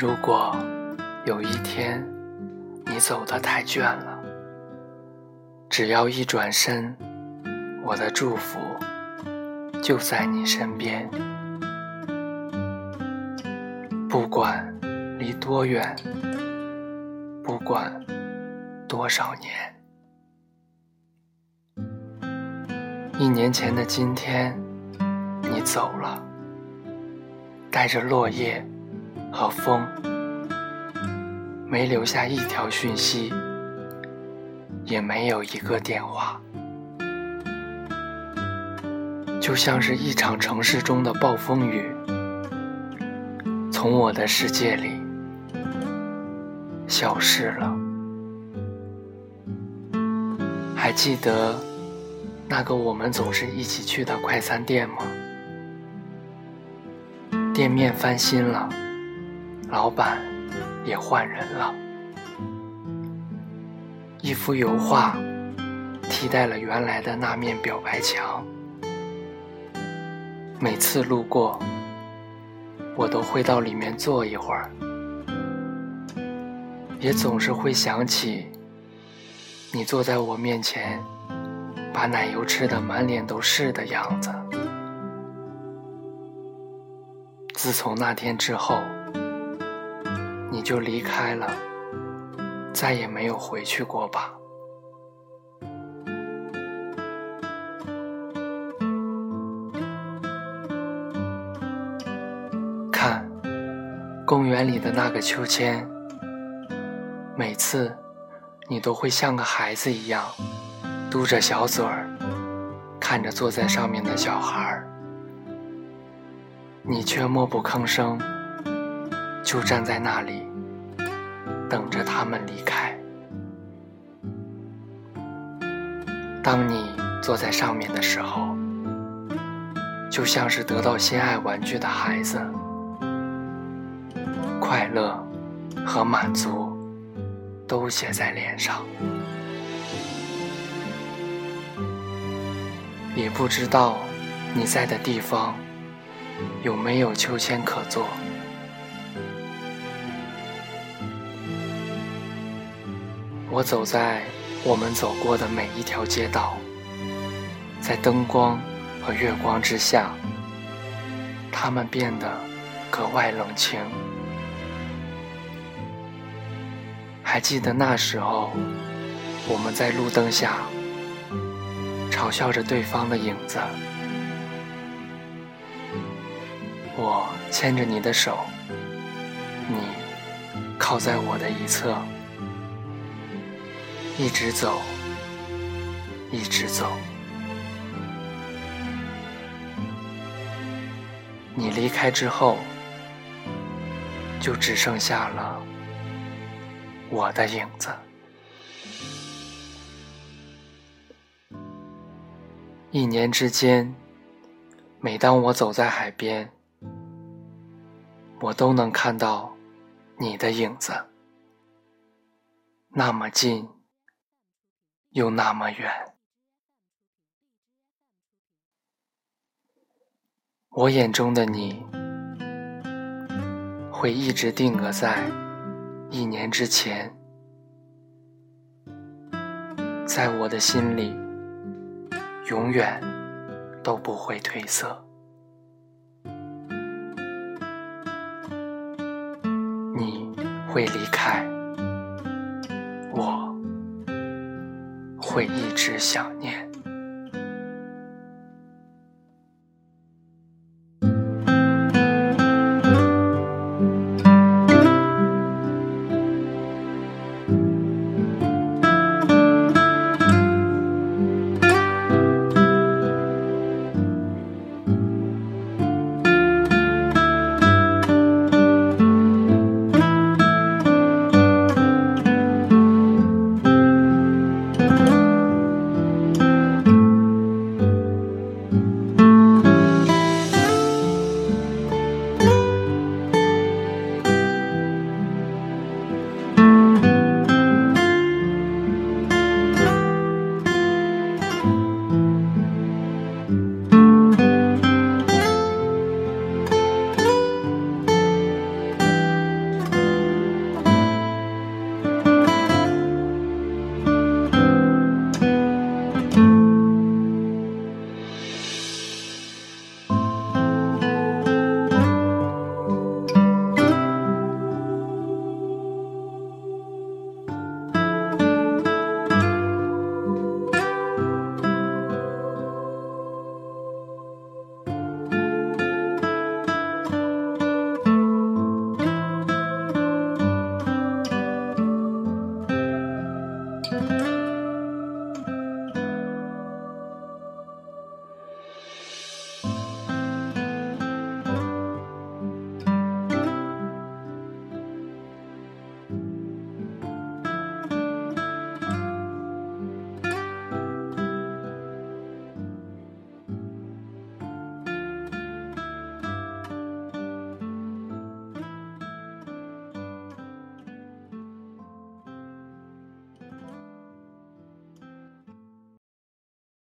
如果有一天你走得太倦了，只要一转身，我的祝福就在你身边。不管离多远，不管多少年，一年前的今天，你走了，带着落叶。和风，没留下一条讯息，也没有一个电话，就像是一场城市中的暴风雨，从我的世界里消失了。还记得那个我们总是一起去的快餐店吗？店面翻新了。老板也换人了，一幅油画替代了原来的那面表白墙。每次路过，我都会到里面坐一会儿，也总是会想起你坐在我面前，把奶油吃的满脸都是的样子。自从那天之后。你就离开了，再也没有回去过吧？看，公园里的那个秋千，每次你都会像个孩子一样，嘟着小嘴儿，看着坐在上面的小孩儿，你却默不吭声。就站在那里，等着他们离开。当你坐在上面的时候，就像是得到心爱玩具的孩子，快乐和满足都写在脸上。也不知道你在的地方有没有秋千可坐。我走在我们走过的每一条街道，在灯光和月光之下，它们变得格外冷清。还记得那时候，我们在路灯下嘲笑着对方的影子。我牵着你的手，你靠在我的一侧。一直走，一直走。你离开之后，就只剩下了我的影子。一年之间，每当我走在海边，我都能看到你的影子，那么近。又那么远，我眼中的你会一直定格在一年之前，在我的心里永远都不会褪色。你会离开。会一直想念。